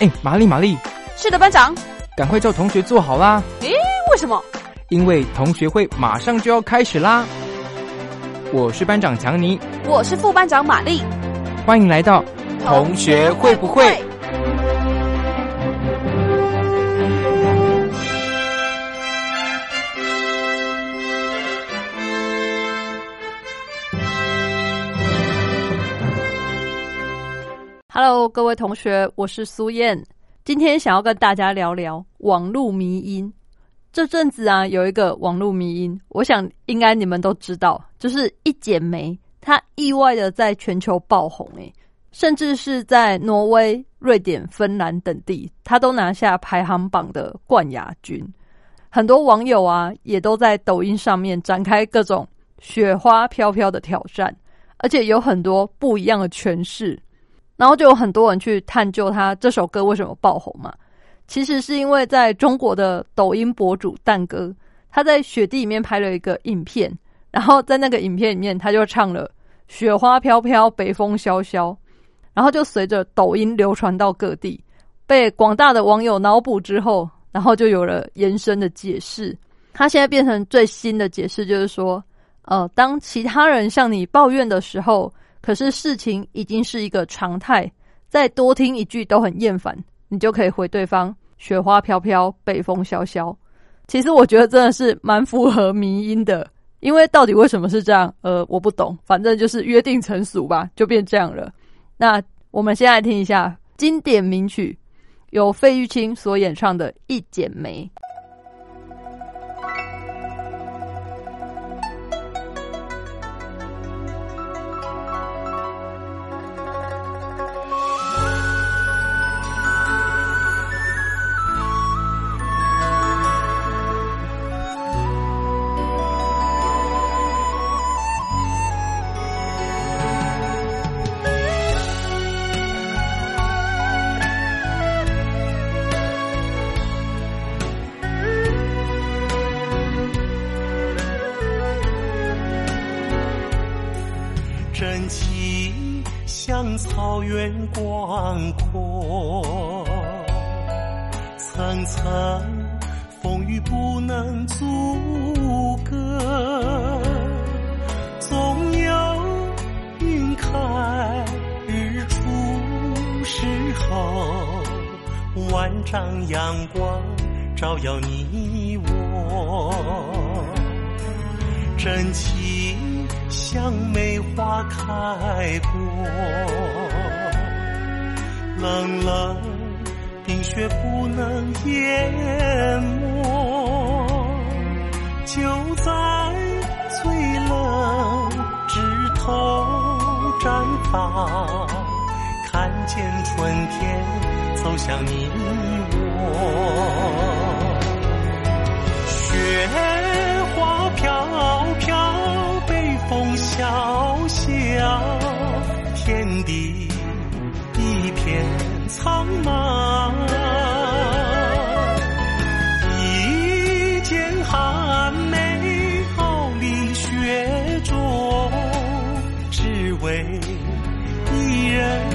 哎，玛丽，玛丽，是的，班长，赶快叫同学坐好啦。诶，为什么？因为同学会马上就要开始啦。我是班长强尼，我是副班长玛丽，欢迎来到同学会不会。Hello，各位同学，我是苏燕。今天想要跟大家聊聊网络迷音。这阵子啊，有一个网络迷音，我想应该你们都知道，就是一剪梅，它意外的在全球爆红，诶，甚至是在挪威、瑞典、芬兰等地，它都拿下排行榜的冠亚军。很多网友啊，也都在抖音上面展开各种雪花飘飘的挑战，而且有很多不一样的诠释。然后就有很多人去探究他这首歌为什么爆红嘛？其实是因为在中国的抖音博主蛋哥，他在雪地里面拍了一个影片，然后在那个影片里面他就唱了“雪花飘飘，北风萧萧”，然后就随着抖音流传到各地，被广大的网友脑补之后，然后就有了延伸的解释。他现在变成最新的解释，就是说，呃，当其他人向你抱怨的时候。可是事情已经是一个常态，再多听一句都很厌烦，你就可以回对方“雪花飘飘，北风萧萧”。其实我觉得真的是蛮符合民音的，因为到底为什么是这样？呃，我不懂，反正就是约定成俗吧，就变这样了。那我们先来听一下经典名曲，由费玉清所演唱的《一剪梅》。人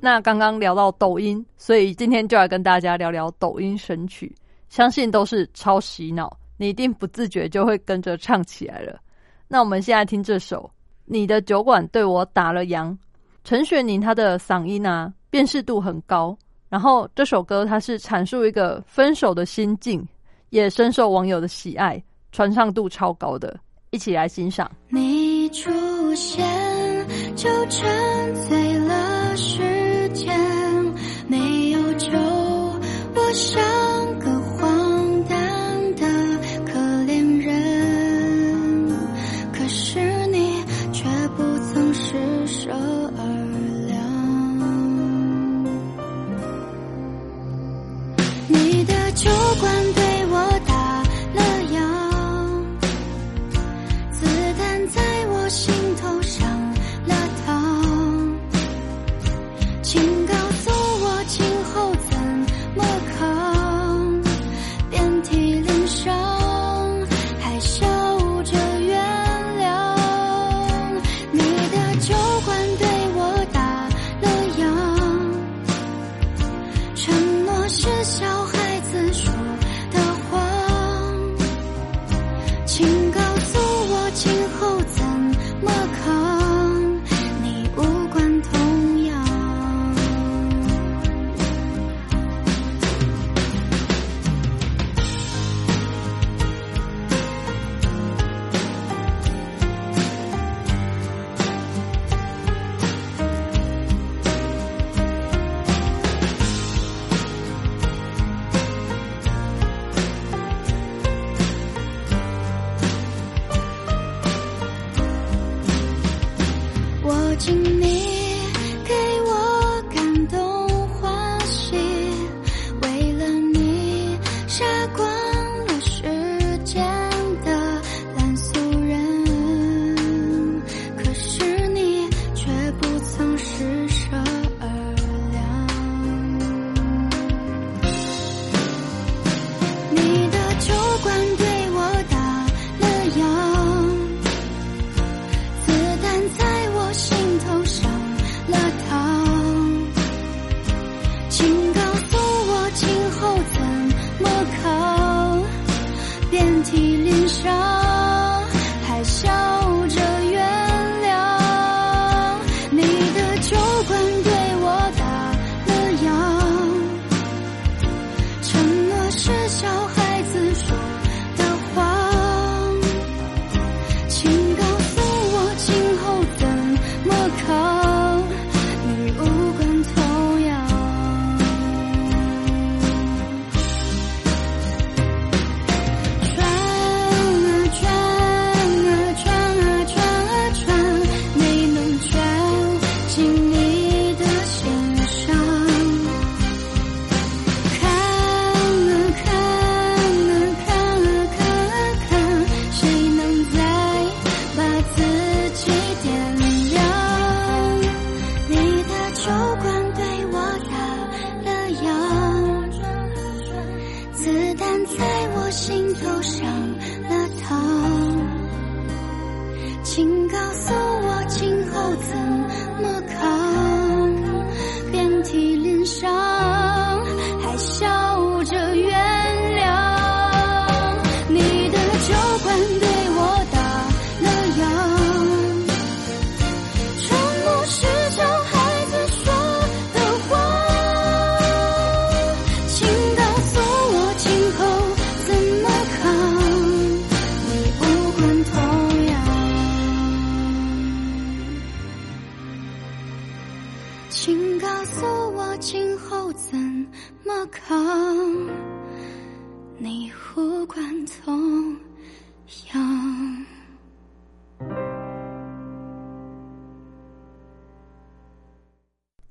那刚刚聊到抖音，所以今天就来跟大家聊聊抖音神曲，相信都是超洗脑，你一定不自觉就会跟着唱起来了。那我们现在听这首《你的酒馆对我打了烊》，陈雪凝她的嗓音啊，辨识度很高。然后这首歌它是阐述一个分手的心境，也深受网友的喜爱，传唱度超高的，一起来欣赏。你出现就沉醉笑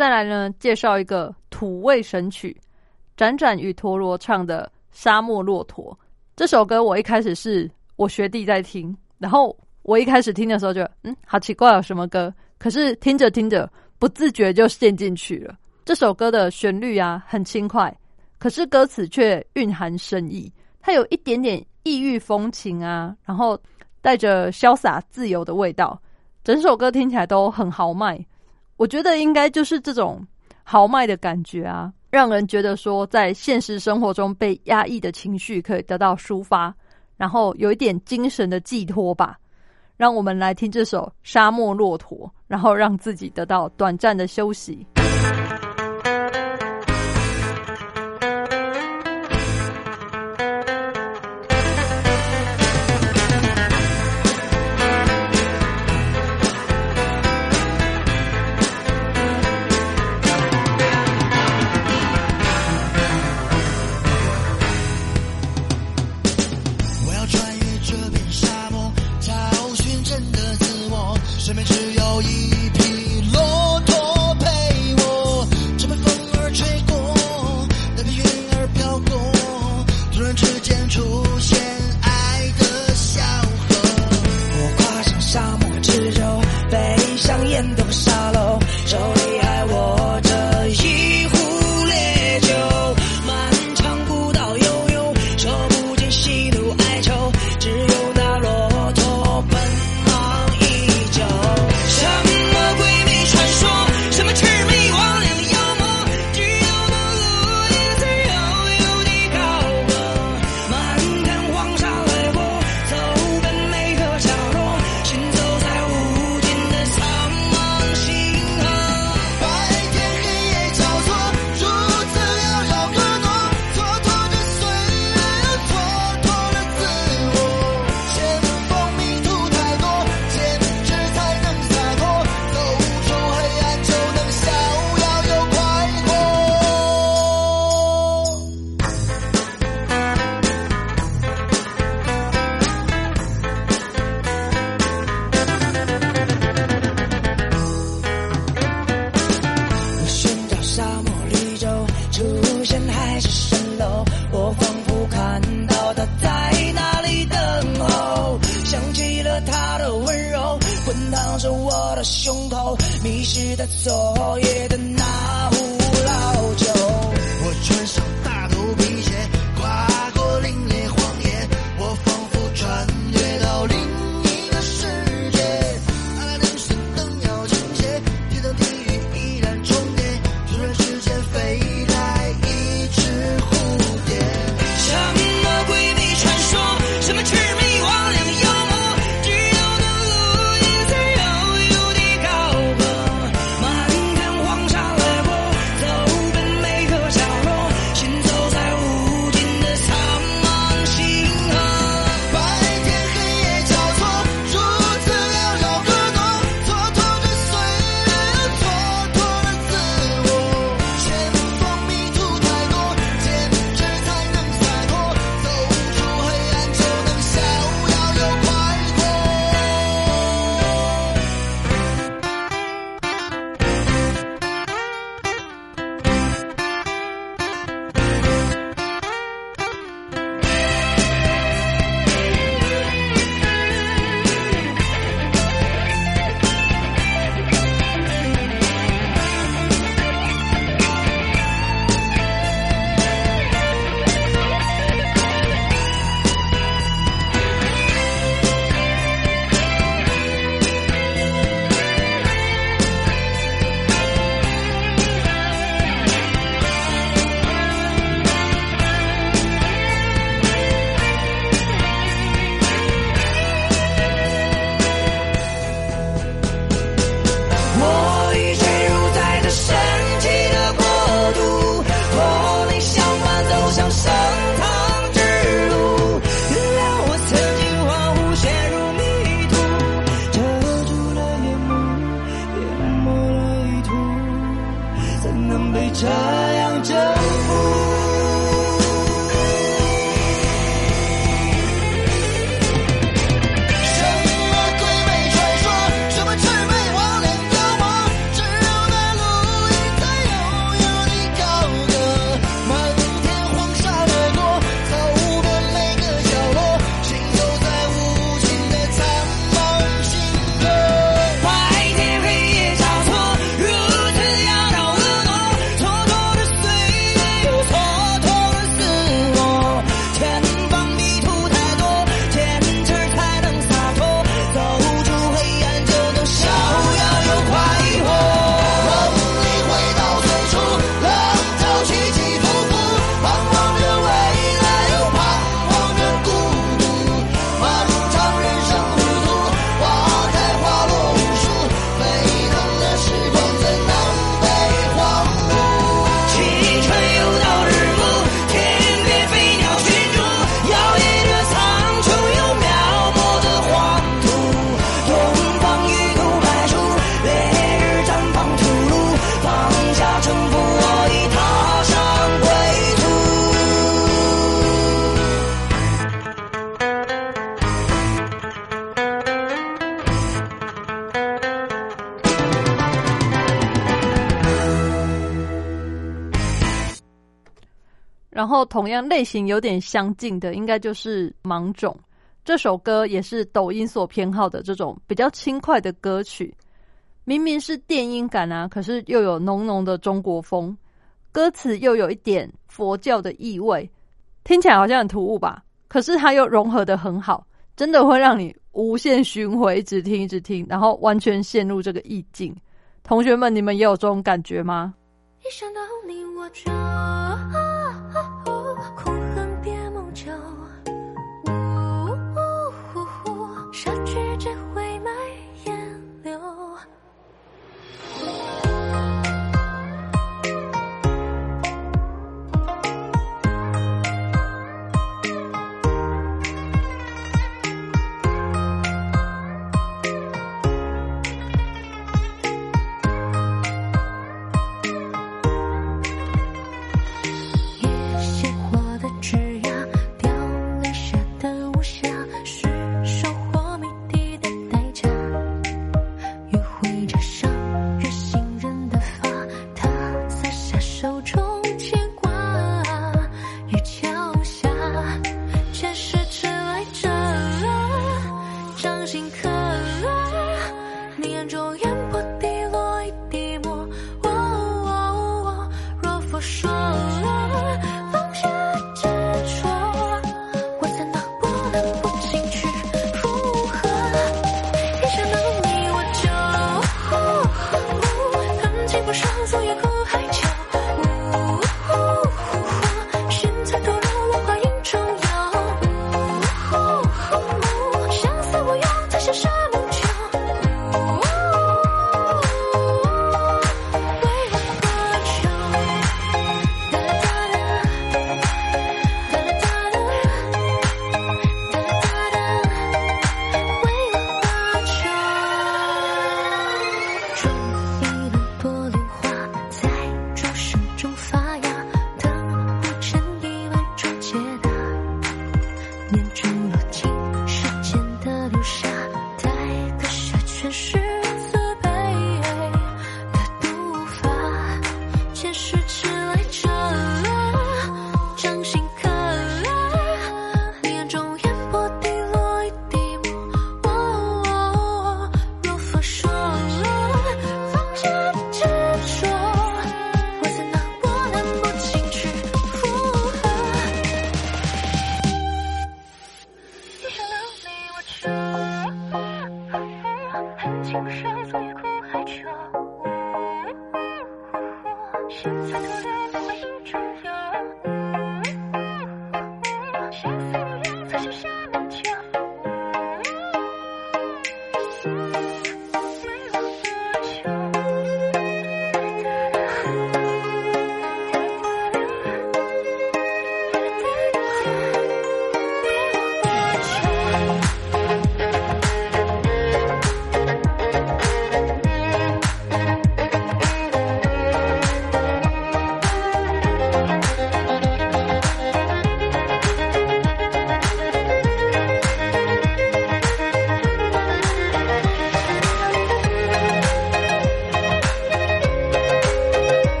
再来呢，介绍一个土味神曲，展展与陀螺唱的《沙漠骆驼》这首歌。我一开始是我学弟在听，然后我一开始听的时候就嗯，好奇怪哦，什么歌？可是听着听着，不自觉就陷进去了。这首歌的旋律啊很轻快，可是歌词却蕴含深意，它有一点点异域风情啊，然后带着潇洒自由的味道，整首歌听起来都很豪迈。我觉得应该就是这种豪迈的感觉啊让人觉得说在现实生活中被压抑的情绪可以得到抒发然后有一点精神的寄托吧。让我们来听这首沙漠骆驼然后让自己得到短暂的休息。类型有点相近的，应该就是《芒种》这首歌，也是抖音所偏好的这种比较轻快的歌曲。明明是电音感啊，可是又有浓浓的中国风，歌词又有一点佛教的意味，听起来好像很突兀吧？可是它又融合的很好，真的会让你无限循环，一直听，一直听，然后完全陷入这个意境。同学们，你们也有这种感觉吗？一想到你我就空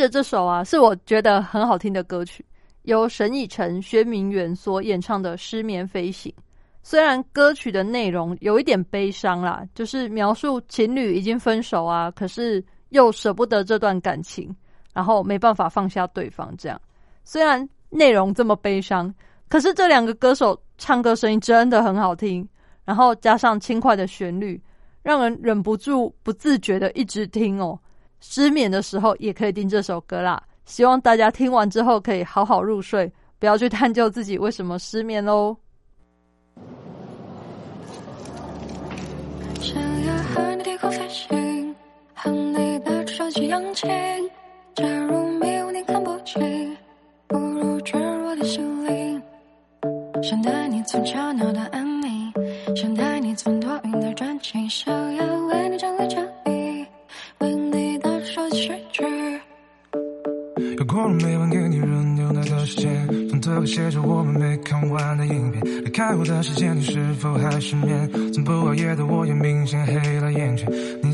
着这首啊，是我觉得很好听的歌曲，由沈以诚、薛明远所演唱的《失眠飞行》。虽然歌曲的内容有一点悲伤啦，就是描述情侣已经分手啊，可是又舍不得这段感情，然后没办法放下对方。这样，虽然内容这么悲伤，可是这两个歌手唱歌声音真的很好听，然后加上轻快的旋律，让人忍不住不自觉的一直听哦。失眠的时候也可以听这首歌啦。希望大家听完之后可以好好入睡，不要去探究自己为什么失眠喽。想要和你低空飞行，和你的手机扬起。写着我们没看完的影片。离开后的时间，你是否还失眠？从不熬夜的我也明显黑了眼圈。你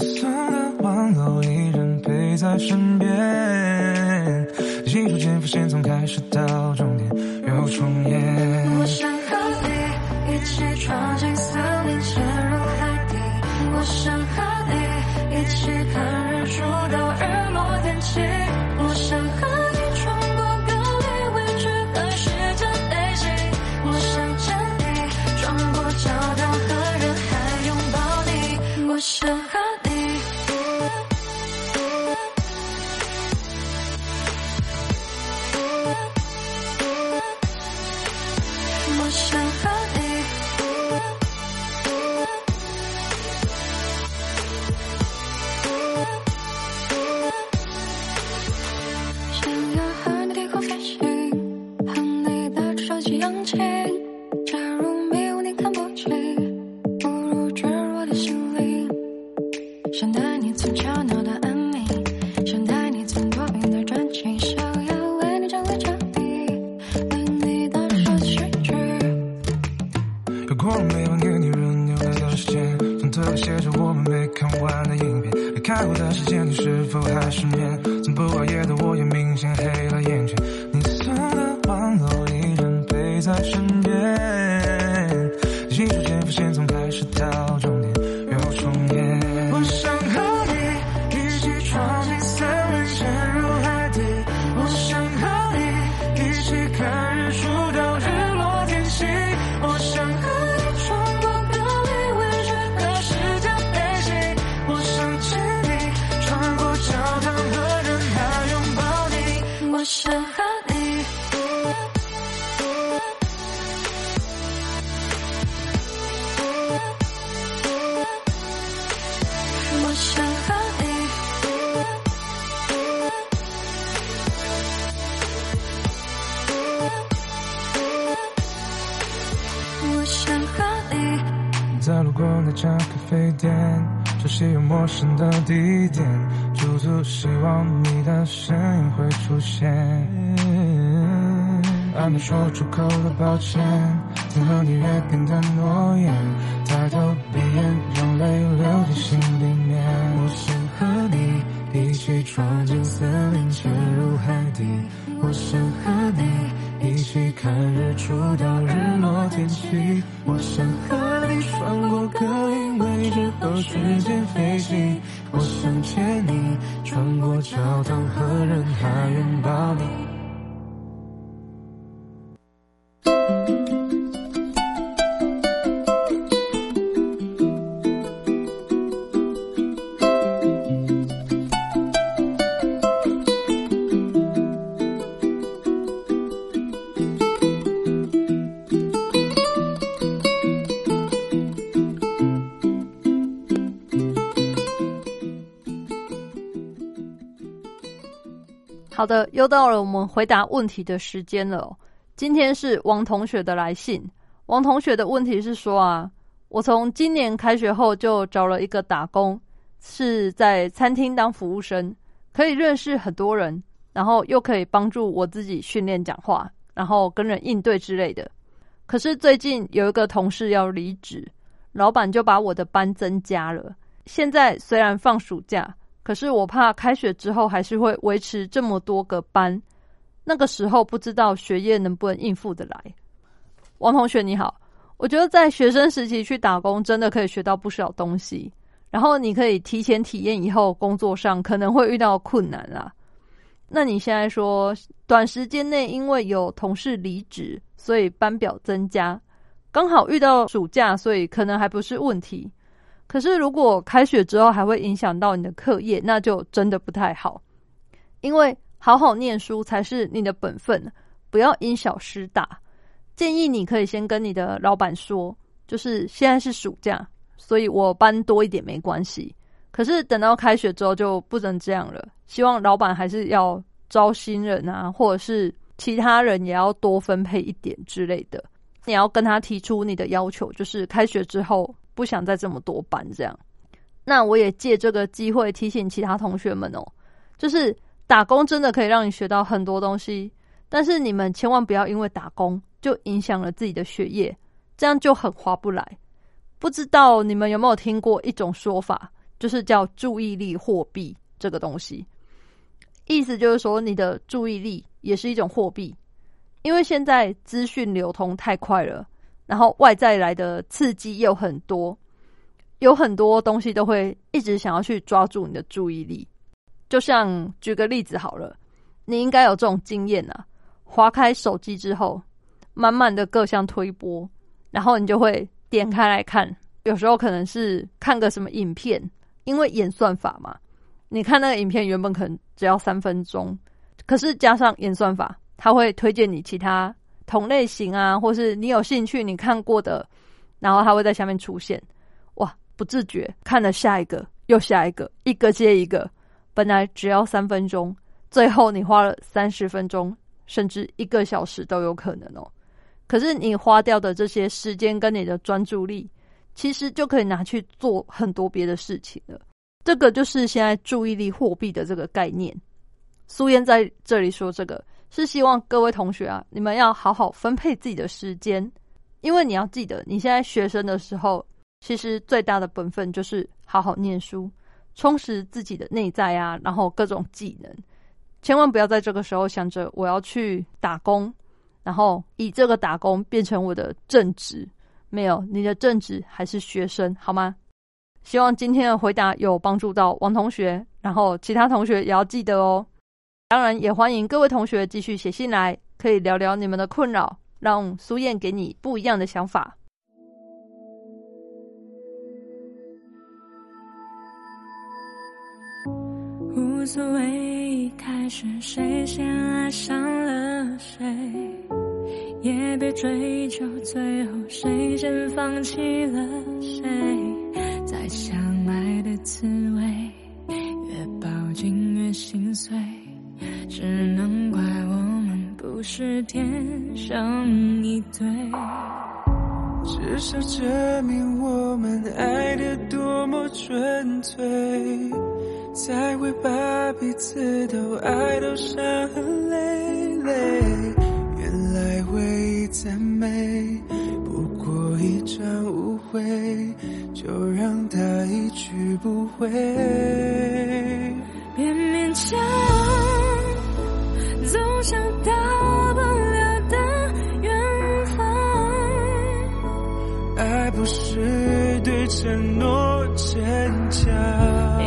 在身边，一逐渐浮现，从陌生的地点，驻足希望你的身影会出现。还没说出口的抱歉，曾和你约定的诺言，抬头闭眼，让泪流进心里面。我想和你一起闯进森林，潜入海底。我想和你一起看日出到日落天气。好的，又到了我们回答问题的时间了。今天是王同学的来信。王同学的问题是说啊，我从今年开学后就找了一个打工，是在餐厅当服务生，可以认识很多人，然后又可以帮助我自己训练讲话，然后跟人应对之类的。可是最近有一个同事要离职，老板就把我的班增加了。现在虽然放暑假，可是我怕开学之后还是会维持这么多个班，那个时候不知道学业能不能应付得来。王同学你好，我觉得在学生时期去打工真的可以学到不少东西，然后你可以提前体验以后工作上可能会遇到困难啦。那你现在说短时间内因为有同事离职，所以班表增加，刚好遇到暑假，所以可能还不是问题。可是如果开学之后还会影响到你的课业，那就真的不太好。因为好好念书才是你的本分，不要因小失大。建议你可以先跟你的老板说，就是现在是暑假，所以我班多一点没关系。可是等到开学之后就不能这样了。希望老板还是要招新人啊，或者是其他人也要多分配一点之类的。你要跟他提出你的要求，就是开学之后不想再这么多班这样。那我也借这个机会提醒其他同学们哦，就是打工真的可以让你学到很多东西。但是你们千万不要因为打工就影响了自己的学业，这样就很划不来。不知道你们有没有听过一种说法，就是叫注意力货币这个东西，意思就是说你的注意力也是一种货币，因为现在资讯流通太快了，然后外在来的刺激又很多，有很多东西都会一直想要去抓住你的注意力。就像举个例子好了，你应该有这种经验啊，划开手机之后，满满的各项推播，然后你就会点开来看，有时候可能是看个什么影片，因为演算法嘛，你看那个影片原本可能只要三分钟，可是加上演算法，它会推荐你其他同类型啊，或是你有兴趣你看过的，然后它会在下面出现，哇，不自觉看了下一个又下一个，一个接一个。本来只要三分钟，最后你花了三十分钟，甚至一个小时都有可能哦。可是你花掉的这些时间跟你的专注力，其实就可以拿去做很多别的事情了。这个就是现在注意力货币的这个概念。苏燕在这里说，这个是希望各位同学啊，你们要好好分配自己的时间，因为你要记得，你现在学生的时候，其实最大的本分就是好好念书。充实自己的内在啊，然后各种技能，千万不要在这个时候想着我要去打工，然后以这个打工变成我的正职。没有，你的正职还是学生，好吗？希望今天的回答有帮助到王同学，然后其他同学也要记得哦。当然，也欢迎各位同学继续写信来，可以聊聊你们的困扰，让苏燕给你不一样的想法。无所谓一开始谁先爱上了谁，也别追究最后谁先放弃了谁。再相爱的滋味，越抱紧越心碎，只能怪我们不是天生一对。至少证明我们爱得多么纯粹。才会把彼此都爱到伤痕累累。原来回忆再美，不过一场误会，就让它一去不回。别勉强，是对承诺坚强。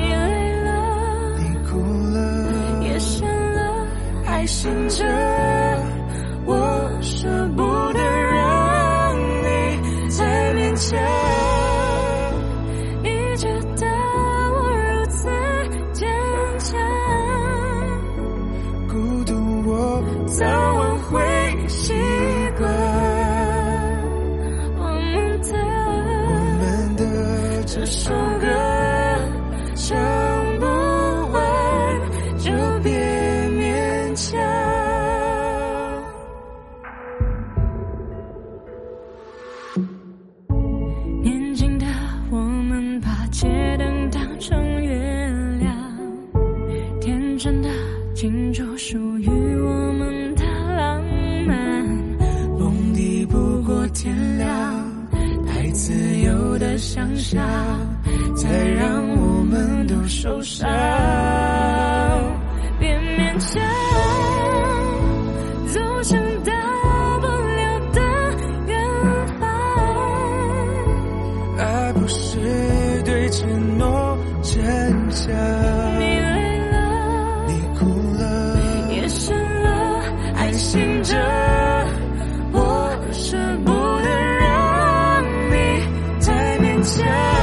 还醒着，再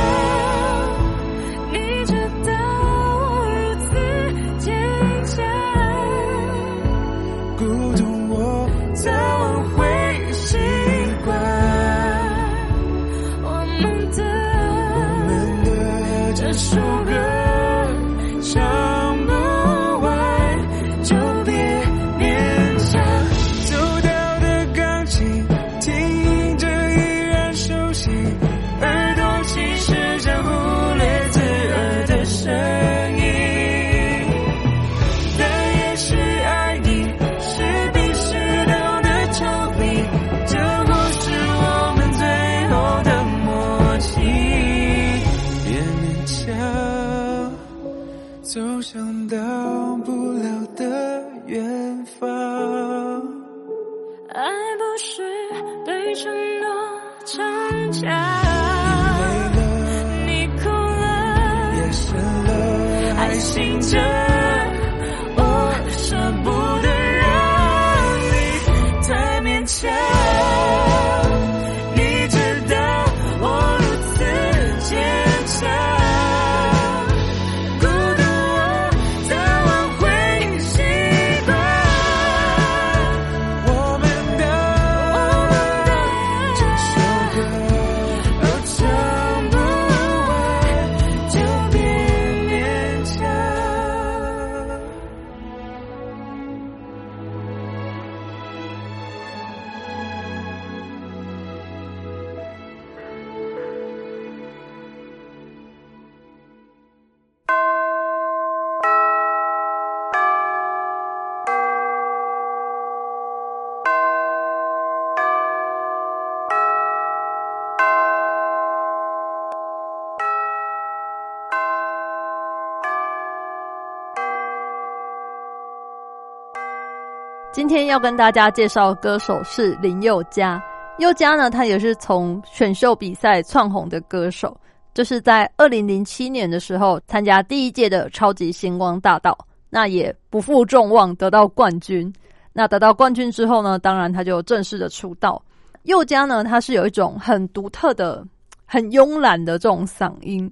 今天要跟大家介绍歌手是林宥嘉。宥嘉呢，他也是从选秀比赛窜红的歌手，就是在二零零七年的时候参加第一届的超级星光大道，那也不负众望得到冠军。那得到冠军之后呢，当然他就正式的出道。宥嘉呢，他是有一种很独特的、很慵懒的这种嗓音，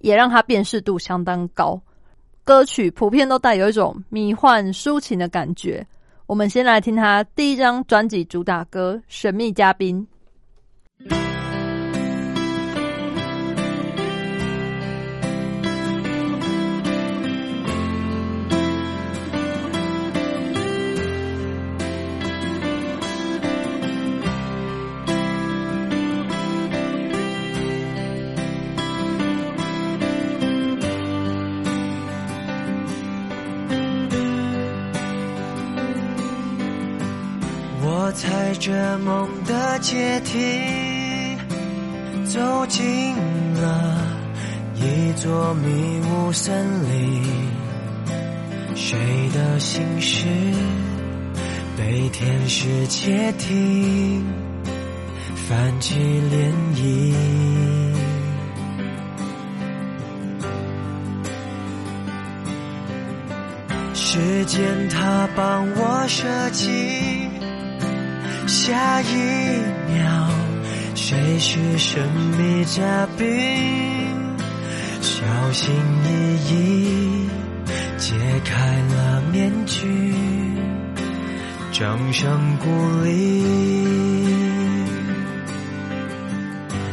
也让他辨识度相当高。歌曲普遍都带有一种迷幻抒情的感觉。我们先来听他第一张专辑主打歌《神秘嘉宾》。梦的阶梯，走进了一座迷雾森林。谁的心事被天使窃听，泛起涟漪。时间它帮我设计。下一秒，谁是神秘嘉宾？小心翼翼揭开了面具，掌声鼓励。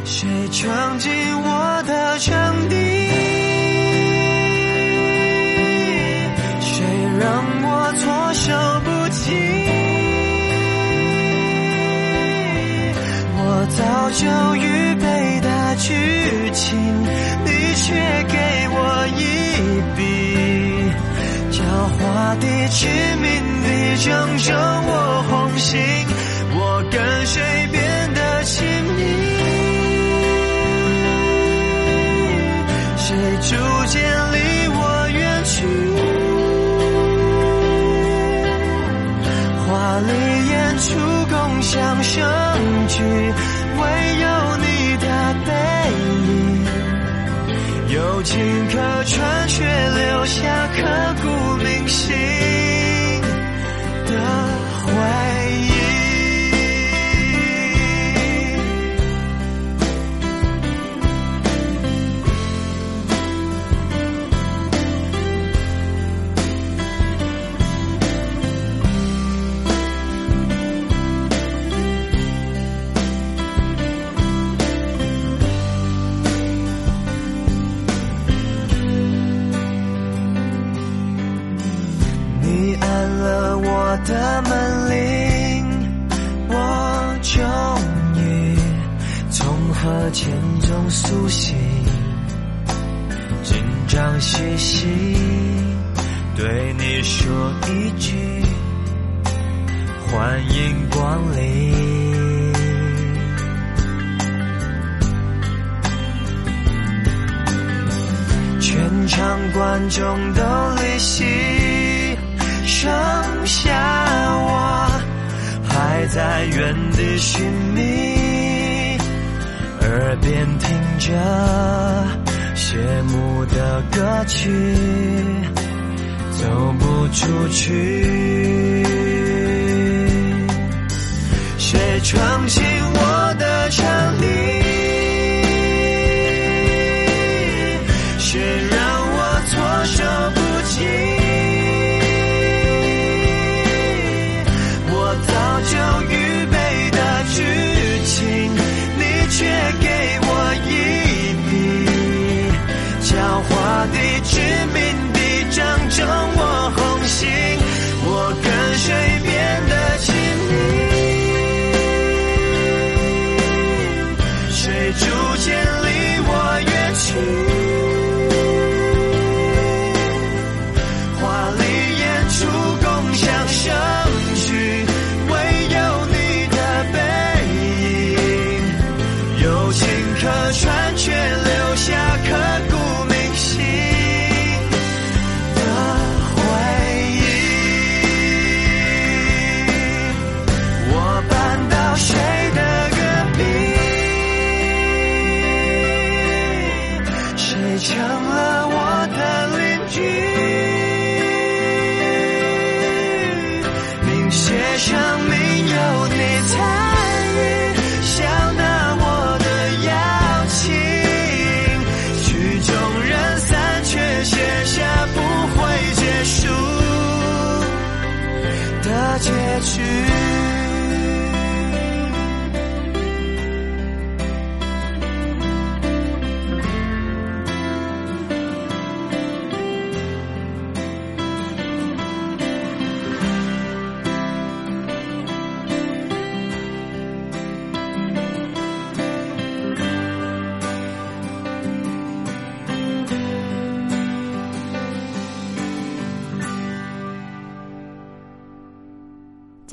谁闯进我的场地？就预备的剧情，你却给我一笔，狡猾地、致命地正中我红心，刻骨苏醒，紧张兮兮对你说一句欢迎光临。全场观众都离席，剩下我还在原地寻觅，耳边听着谢幕的歌曲，走不出去。谁闯进我的场地？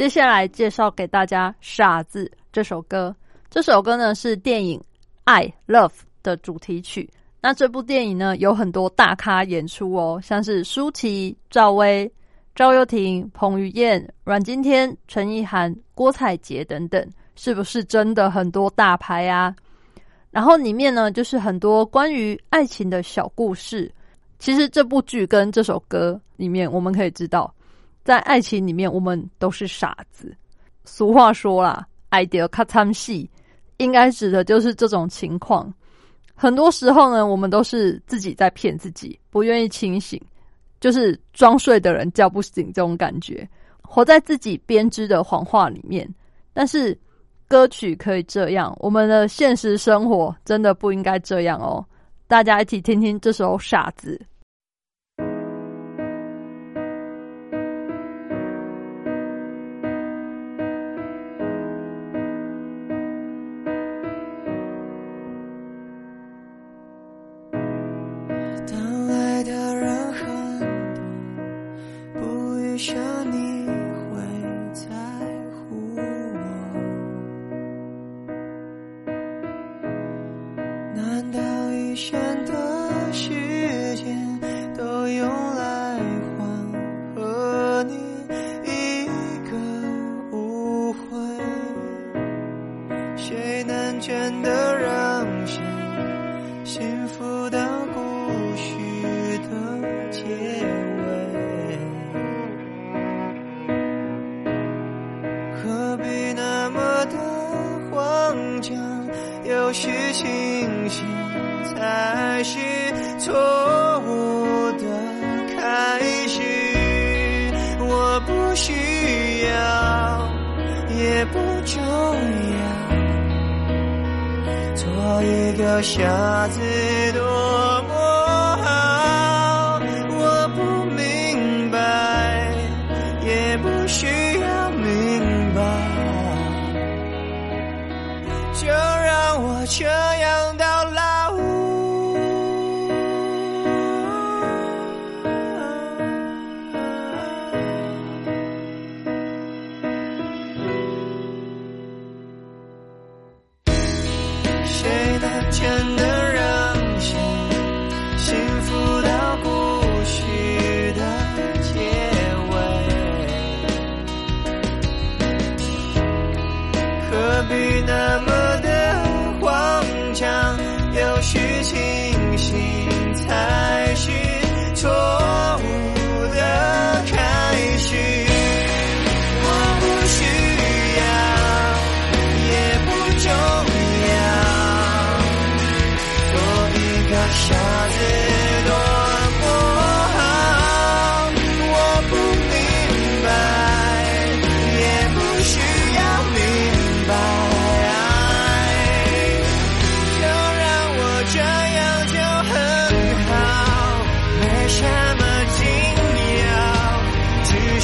接下来介绍给大家《傻子》这首歌。这首歌呢是电影《爱 Love》的主题曲。那这部电影呢有很多大咖演出哦，像是舒淇、赵薇、赵又廷、彭于晏、阮经天、陈意涵、郭采洁等等，是不是真的很多大牌啊？然后里面呢就是很多关于爱情的小故事。其实这部剧跟这首歌里面，我们可以知道。在爱情里面，我们都是傻子。俗话说啦，“爱得卡参戏”，应该指的就是这种情况。很多时候呢，我们都是自己在骗自己，不愿意清醒，就是装睡的人叫不醒这种感觉，活在自己编织的谎话里面。但是歌曲可以这样，我们的现实生活真的不应该这样哦。大家一起听听这首《傻子》。谁能真的让谁幸福到故事的结尾？何必那么的慌张？有时清醒才是错误的开始。我不需要，也不重要。一个傻子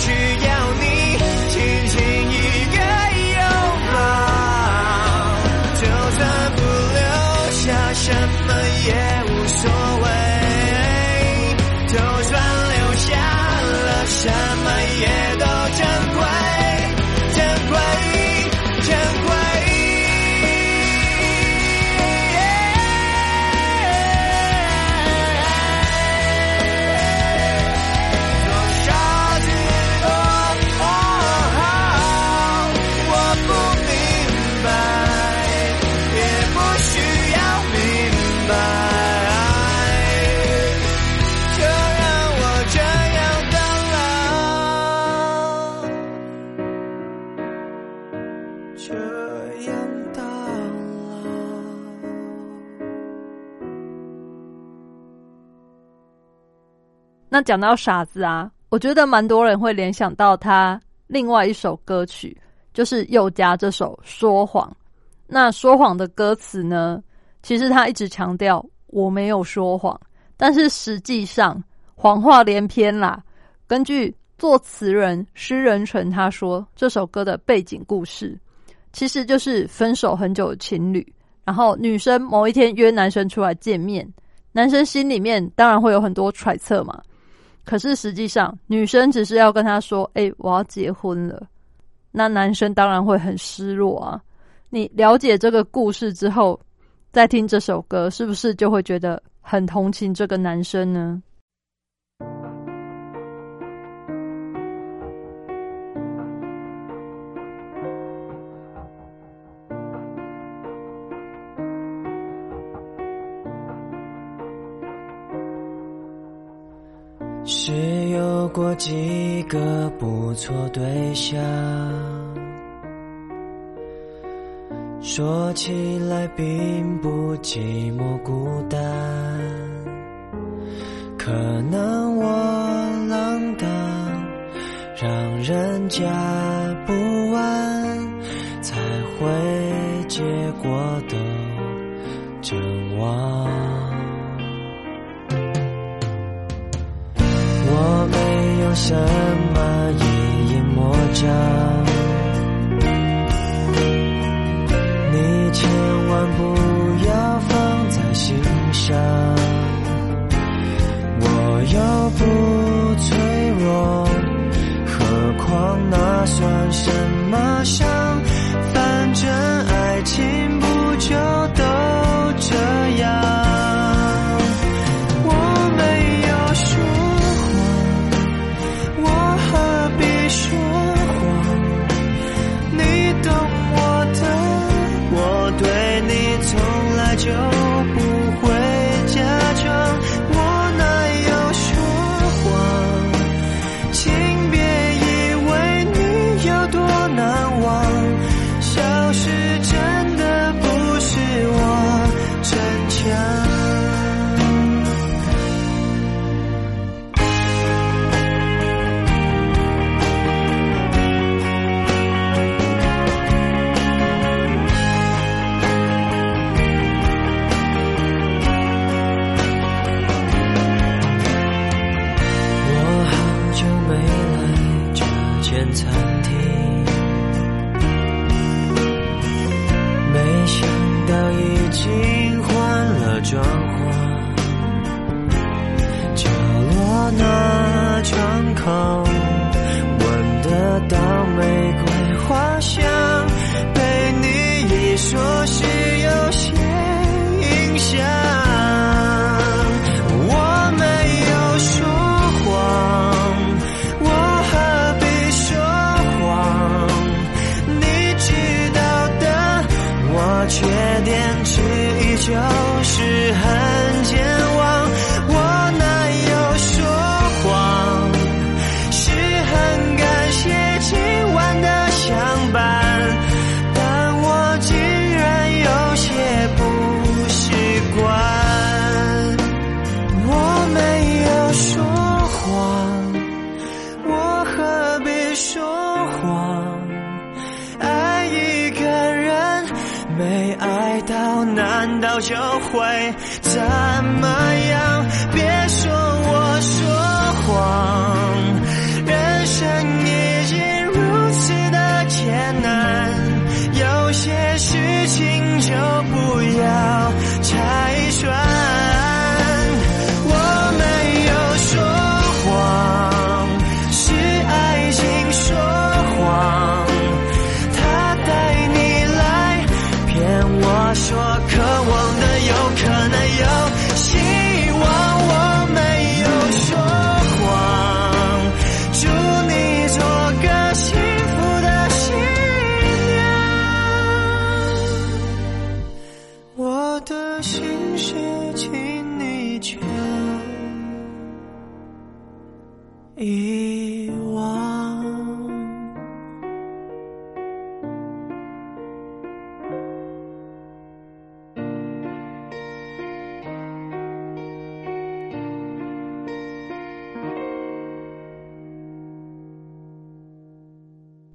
去演讲到傻子啊，我觉得蛮多人会联想到他另外一首歌曲，就是宥嘉这首《说谎》。那说谎的歌词呢，其实他一直强调我没有说谎，但是实际上谎话连篇啦。根据作词人施仁纯他说，这首歌的背景故事其实就是分手很久的情侣，然后女生某一天约男生出来见面，男生心里面当然会有很多揣测嘛。可是实际上，女生只是要跟他说：“哎、我要结婚了。”那男生当然会很失落啊。你了解这个故事之后，再听这首歌，是不是就会觉得很同情这个男生呢？是有过几个不错对象，说起来并不寂寞孤单，可能我浪荡，让人家不安，才会结果都真忘。什么阴影魔障，你千万不要放在心上。我又不脆弱，何况那算什么换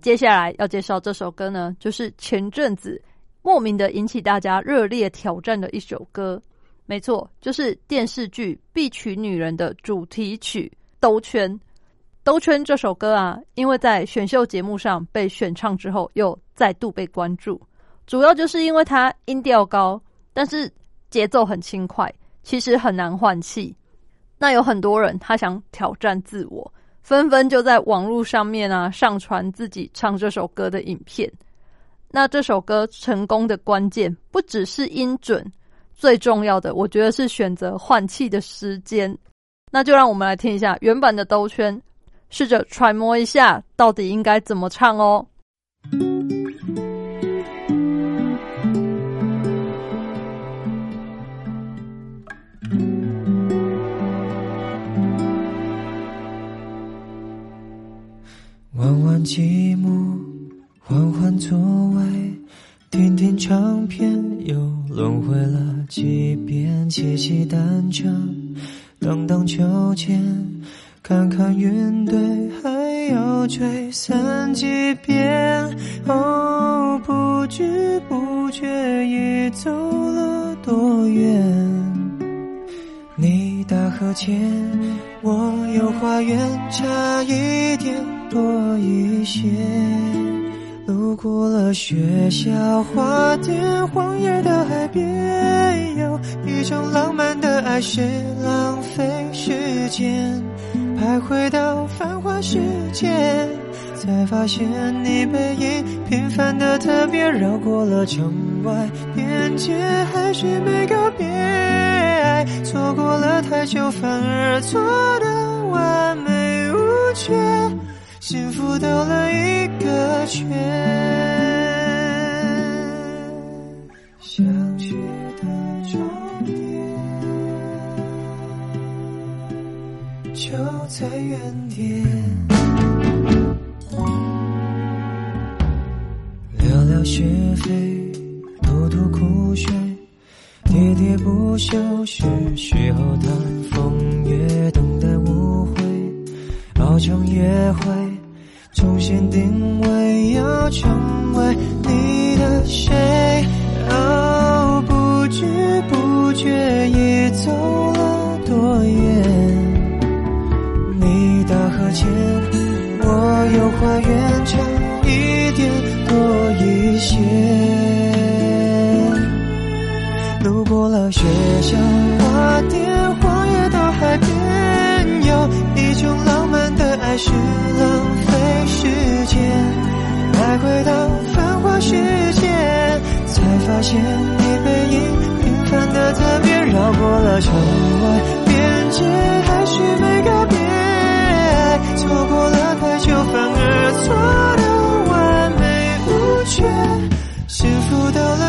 接下来要介绍这首歌呢，就是前阵子莫名的引起大家热烈挑战的一首歌。没错，就是电视剧《必娶女人》的主题曲《兜圈》。《兜圈》这首歌啊，因为在选秀节目上被选唱之后，又再度被关注。主要就是因为它音调高，但是节奏很轻快，其实很难换气。那有很多人他想挑战自我，纷纷就在网络上面啊上传自己唱这首歌的影片。那这首歌成功的关键不只是音准，最重要的我觉得是选择换气的时间。那就让我们来听一下原版的兜圈，试着揣摩一下到底应该怎么唱哦。玩玩积木，换换座位，听听唱片，又轮回了几遍，骑骑单车，荡荡秋千，看看云堆，还要吹散几遍。哦，不知不觉已走了多远？你大河前，我有花园，差一点多一些。路过了学校花店，荒野的海边，有一种浪漫的爱是浪费时间，徘徊到繁华世界，才发现你背影平凡的特别，绕过了城外边界，还是没告别。爱错过了太久，反而错的完美无缺，幸福兜了一个圈。想去的终点就在原点，聊聊是非，吐吐苦水。喋喋不休是时候谈风月，等待误会，熬成约会，重新定位，要成为你的谁？哦，不知不觉已走了多远？你大河前，我游花园，差一点多一些。路过了学校、花店、荒野到海边，有一种浪漫的爱是浪费徘徊到繁华世界，才发现你背影平凡的特别，绕过了城外边界，还是没告别，错过了太久，反而错的完美无缺，幸福到了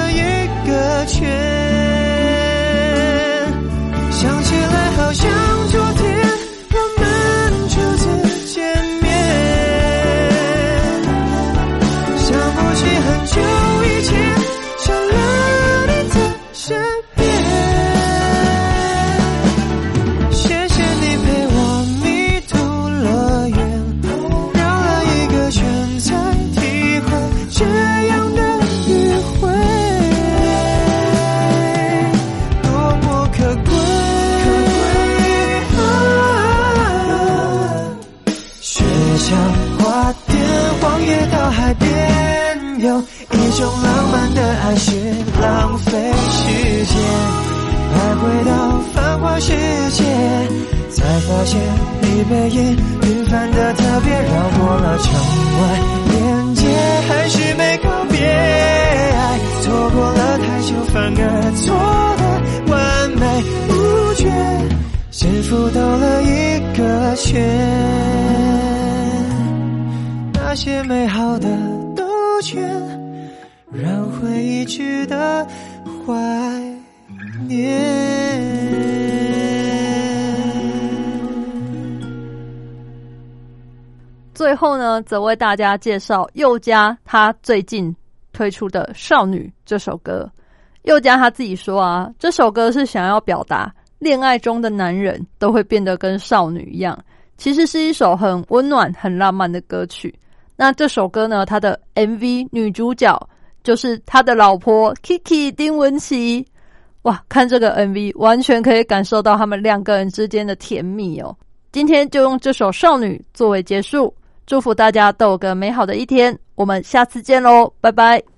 则为大家介绍佑佳他最近推出的《少女》这首歌。佑佳他自己说啊，这首歌是想要表达恋爱中的男人都会变得跟少女一样，其实是一首很温暖、很浪漫的歌曲。那这首歌呢，它的 MV 女主角就是他的老婆 Kiki 丁文琪。哇，看这个 MV，完全可以感受到他们两个人之间的甜蜜哦。今天就用这首《少女》作为结束。祝福大家都有个美好的一天我们下次见喽拜拜。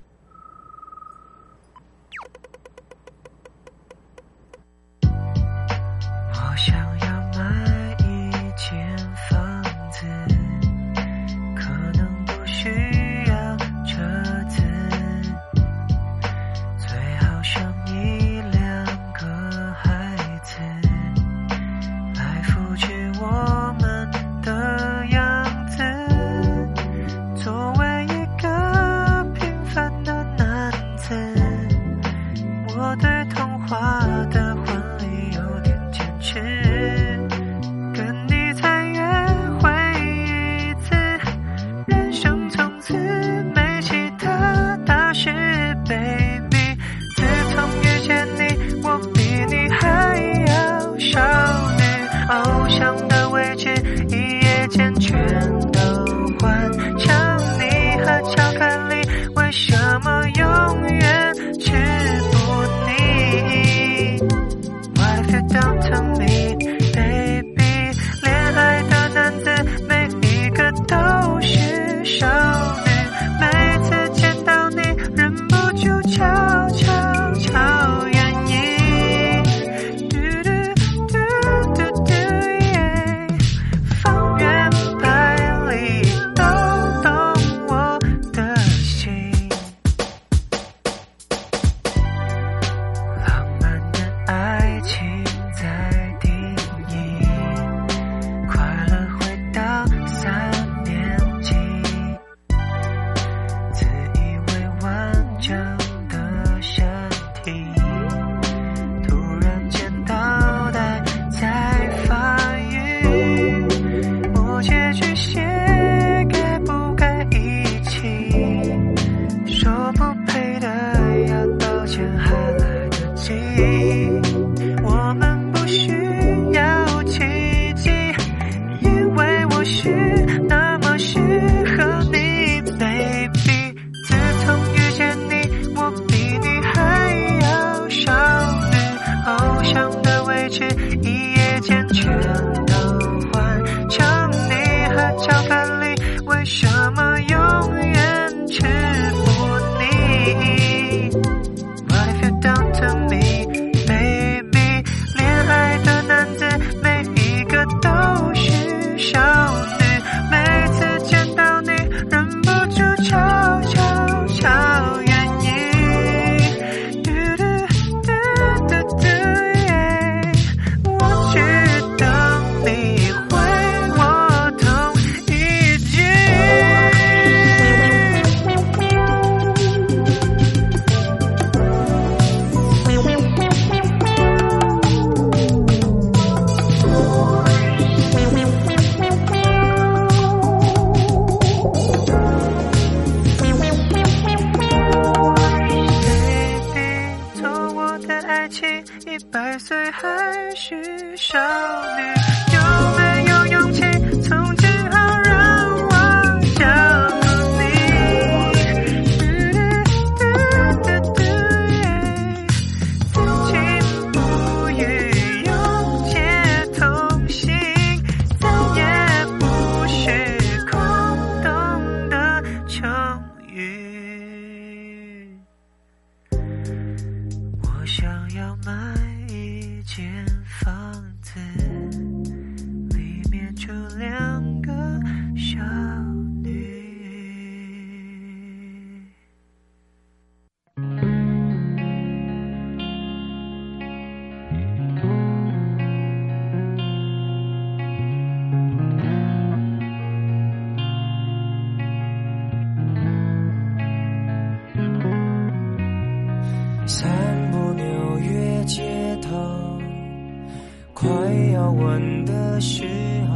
要吻的时候，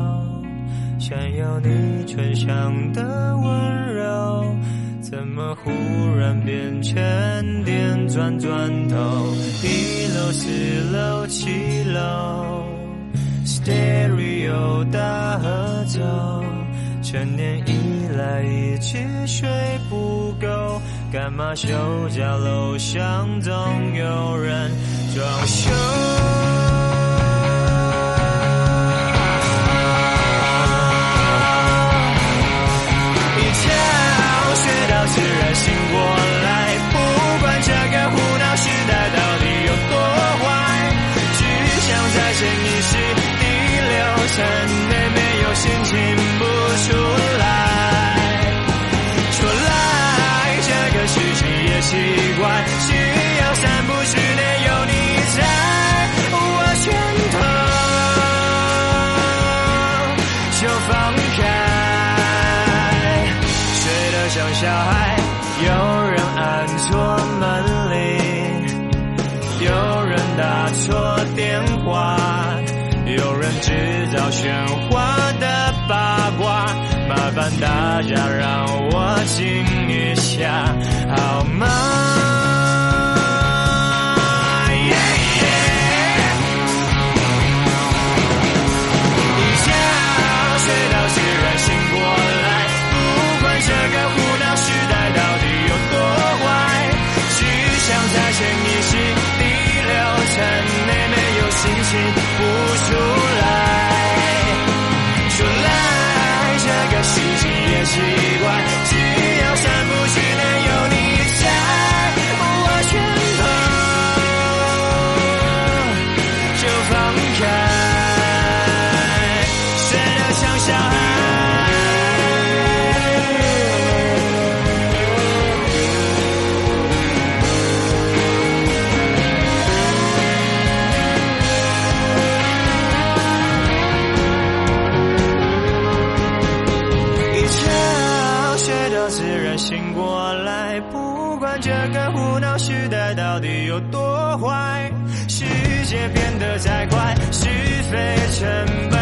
想要你唇上的温柔，怎么忽然变成点转转头？一楼、四楼、七楼，Stereo 大合奏，成年以来一直睡不够，干嘛休假？楼上总有人装修。制造喧哗的八卦麻烦大家让我静一下好吗？再管是非成败。